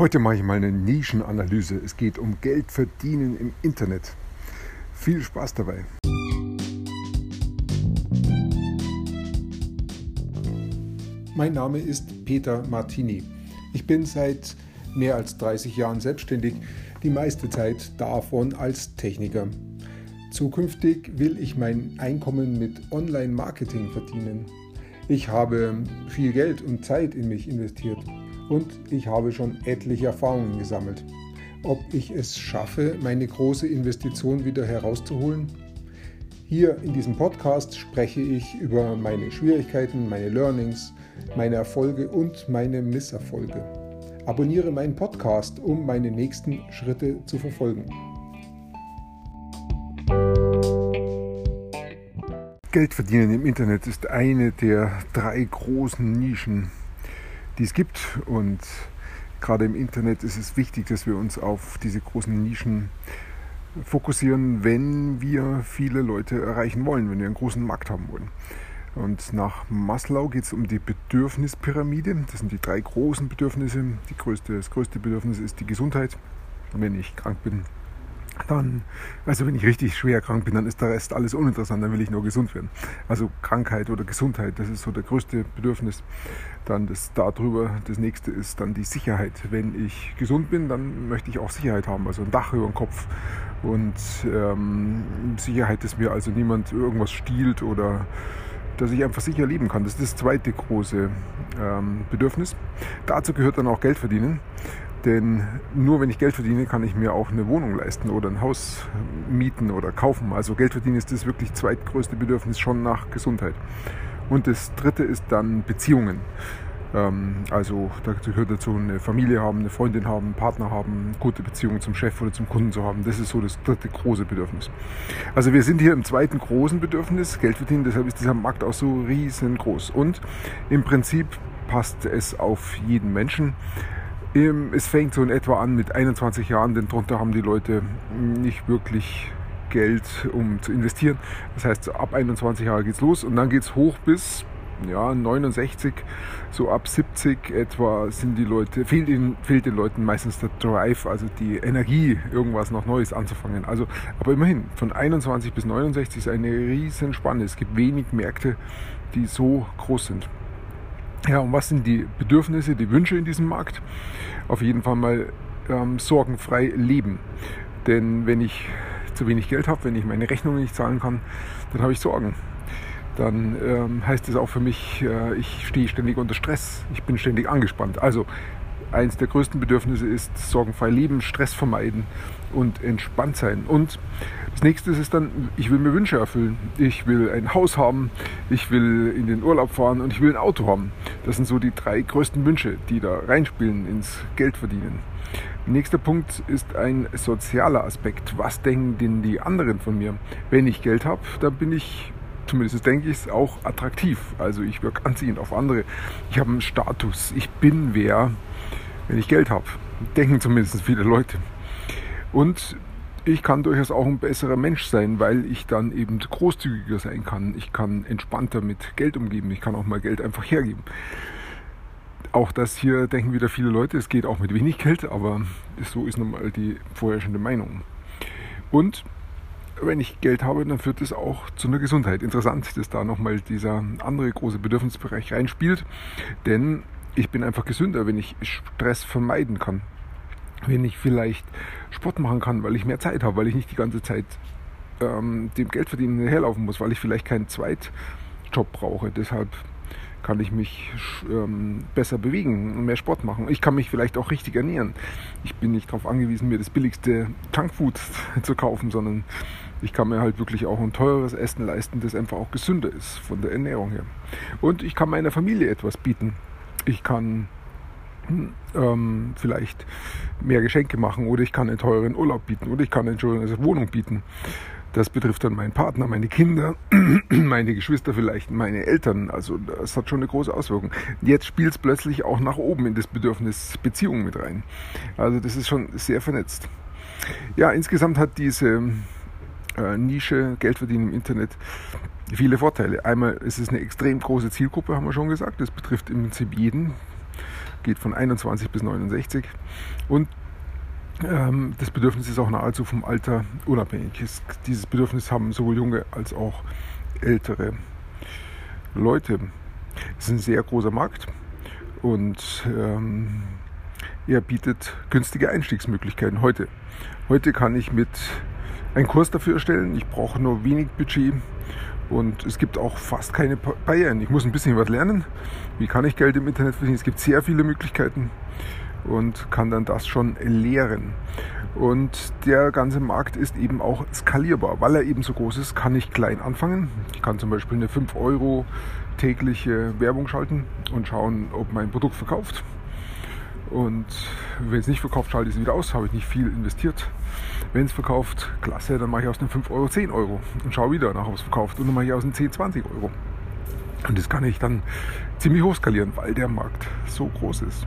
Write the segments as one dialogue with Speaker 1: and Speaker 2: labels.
Speaker 1: Heute mache ich mal eine Nischenanalyse. Es geht um Geld verdienen im Internet. Viel Spaß dabei. Mein Name ist Peter Martini. Ich bin seit mehr als 30 Jahren selbstständig, die meiste Zeit davon als Techniker. Zukünftig will ich mein Einkommen mit Online-Marketing verdienen. Ich habe viel Geld und Zeit in mich investiert und ich habe schon etliche Erfahrungen gesammelt. Ob ich es schaffe, meine große Investition wieder herauszuholen? Hier in diesem Podcast spreche ich über meine Schwierigkeiten, meine Learnings, meine Erfolge und meine Misserfolge. Abonniere meinen Podcast, um meine nächsten Schritte zu verfolgen. Geld verdienen im Internet ist eine der drei großen Nischen, die es gibt. Und gerade im Internet ist es wichtig, dass wir uns auf diese großen Nischen fokussieren, wenn wir viele Leute erreichen wollen, wenn wir einen großen Markt haben wollen. Und nach Maslow geht es um die Bedürfnispyramide. Das sind die drei großen Bedürfnisse. Die größte, das größte Bedürfnis ist die Gesundheit. Wenn ich krank bin, dann, also wenn ich richtig schwer krank bin, dann ist der Rest alles uninteressant, dann will ich nur gesund werden. Also Krankheit oder Gesundheit, das ist so der größte Bedürfnis. Dann das darüber, das nächste ist dann die Sicherheit. Wenn ich gesund bin, dann möchte ich auch Sicherheit haben, also ein Dach über dem Kopf. Und ähm, Sicherheit, dass mir also niemand irgendwas stiehlt oder dass ich einfach sicher leben kann. Das ist das zweite große ähm, Bedürfnis. Dazu gehört dann auch Geld verdienen. Denn nur wenn ich Geld verdiene, kann ich mir auch eine Wohnung leisten oder ein Haus mieten oder kaufen. Also Geld verdienen ist das wirklich zweitgrößte Bedürfnis schon nach Gesundheit. Und das dritte ist dann Beziehungen. Ähm, also da gehört dazu eine Familie haben, eine Freundin haben, einen Partner haben, gute Beziehungen zum Chef oder zum Kunden zu haben. Das ist so das dritte große Bedürfnis. Also wir sind hier im zweiten großen Bedürfnis, Geld verdienen. Deshalb ist dieser Markt auch so riesengroß. Und im Prinzip passt es auf jeden Menschen. Es fängt so in etwa an mit 21 Jahren, denn darunter haben die Leute nicht wirklich Geld, um zu investieren. Das heißt, ab 21 Jahren geht es los und dann geht es hoch bis ja, 69, so ab 70 etwa sind die Leute, fehlt, ihnen, fehlt den Leuten meistens der Drive, also die Energie, irgendwas noch Neues anzufangen. Also, aber immerhin, von 21 bis 69 ist eine riesen Spanne. Es gibt wenig Märkte, die so groß sind. Ja, und was sind die Bedürfnisse, die Wünsche in diesem Markt? Auf jeden Fall mal ähm, sorgenfrei leben. Denn wenn ich zu wenig Geld habe, wenn ich meine Rechnungen nicht zahlen kann, dann habe ich Sorgen. Dann ähm, heißt es auch für mich, äh, ich stehe ständig unter Stress, ich bin ständig angespannt. Also eins der größten Bedürfnisse ist sorgenfrei leben, Stress vermeiden und entspannt sein. Und das nächste ist dann, ich will mir Wünsche erfüllen. Ich will ein Haus haben, ich will in den Urlaub fahren und ich will ein Auto haben. Das sind so die drei größten Wünsche, die da reinspielen ins Geld verdienen. Nächster Punkt ist ein sozialer Aspekt. Was denken denn die anderen von mir? Wenn ich Geld habe, dann bin ich zumindest denke ich es, auch attraktiv. Also ich wirke anziehend auf andere. Ich habe einen Status. Ich bin wer wenn ich Geld habe. Denken zumindest viele Leute. Und ich kann durchaus auch ein besserer Mensch sein, weil ich dann eben großzügiger sein kann. Ich kann entspannter mit Geld umgeben. Ich kann auch mal Geld einfach hergeben. Auch das hier denken wieder viele Leute, es geht auch mit wenig Geld, aber so ist nun mal die vorherrschende Meinung. Und wenn ich Geld habe, dann führt es auch zu einer Gesundheit. Interessant, dass da nochmal dieser andere große Bedürfnisbereich reinspielt, denn ich bin einfach gesünder, wenn ich Stress vermeiden kann. Wenn ich vielleicht Sport machen kann, weil ich mehr Zeit habe, weil ich nicht die ganze Zeit ähm, dem Geldverdienen herlaufen muss, weil ich vielleicht keinen Zweitjob brauche. Deshalb kann ich mich ähm, besser bewegen und mehr Sport machen. Ich kann mich vielleicht auch richtig ernähren. Ich bin nicht darauf angewiesen, mir das billigste Junkfood zu kaufen, sondern ich kann mir halt wirklich auch ein teures Essen leisten, das einfach auch gesünder ist von der Ernährung her. Und ich kann meiner Familie etwas bieten ich kann ähm, vielleicht mehr Geschenke machen oder ich kann einen teuren Urlaub bieten oder ich kann eine Wohnung bieten. Das betrifft dann meinen Partner, meine Kinder, meine Geschwister vielleicht, meine Eltern. Also das hat schon eine große Auswirkung. Jetzt spielt es plötzlich auch nach oben in das Bedürfnis Beziehung mit rein. Also das ist schon sehr vernetzt. Ja, insgesamt hat diese äh, Nische Geld verdienen im Internet viele Vorteile. Einmal ist es eine extrem große Zielgruppe, haben wir schon gesagt. Das betrifft im Prinzip jeden. Geht von 21 bis 69 und ähm, das Bedürfnis ist auch nahezu vom Alter unabhängig. Dieses Bedürfnis haben sowohl junge als auch ältere Leute. Es ist ein sehr großer Markt und ähm, er bietet günstige Einstiegsmöglichkeiten heute. Heute kann ich mit einen Kurs dafür erstellen. Ich brauche nur wenig Budget und es gibt auch fast keine Barrieren. Ich muss ein bisschen was lernen. Wie kann ich Geld im Internet verdienen? Es gibt sehr viele Möglichkeiten und kann dann das schon lehren. Und der ganze Markt ist eben auch skalierbar. Weil er eben so groß ist, kann ich klein anfangen. Ich kann zum Beispiel eine 5 Euro tägliche Werbung schalten und schauen, ob mein Produkt verkauft. Und wenn es nicht verkauft, schalte ich es wieder aus, habe ich nicht viel investiert. Wenn es verkauft, klasse, dann mache ich aus den 5 Euro 10 Euro und schaue wieder nach, ob es verkauft. Und dann mache ich aus den 10, 20 Euro. Und das kann ich dann ziemlich hoch skalieren, weil der Markt so groß ist.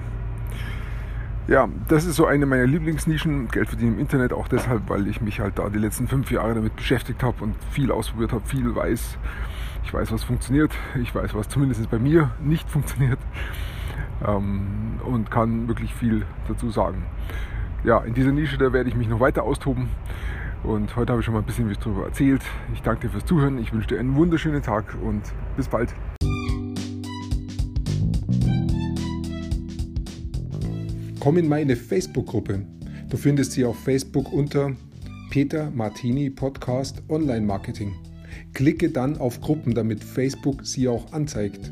Speaker 1: Ja, das ist so eine meiner Lieblingsnischen, Geld verdienen im Internet, auch deshalb, weil ich mich halt da die letzten fünf Jahre damit beschäftigt habe und viel ausprobiert habe, viel weiß. Ich weiß, was funktioniert, ich weiß, was zumindest bei mir nicht funktioniert ähm, und kann wirklich viel dazu sagen. Ja, in dieser Nische, da werde ich mich noch weiter austoben und heute habe ich schon mal ein bisschen was darüber erzählt. Ich danke dir fürs Zuhören, ich wünsche dir einen wunderschönen Tag und bis bald.
Speaker 2: Komm in meine Facebook-Gruppe. Du findest sie auf Facebook unter Peter Martini Podcast Online Marketing. Klicke dann auf Gruppen, damit Facebook sie auch anzeigt.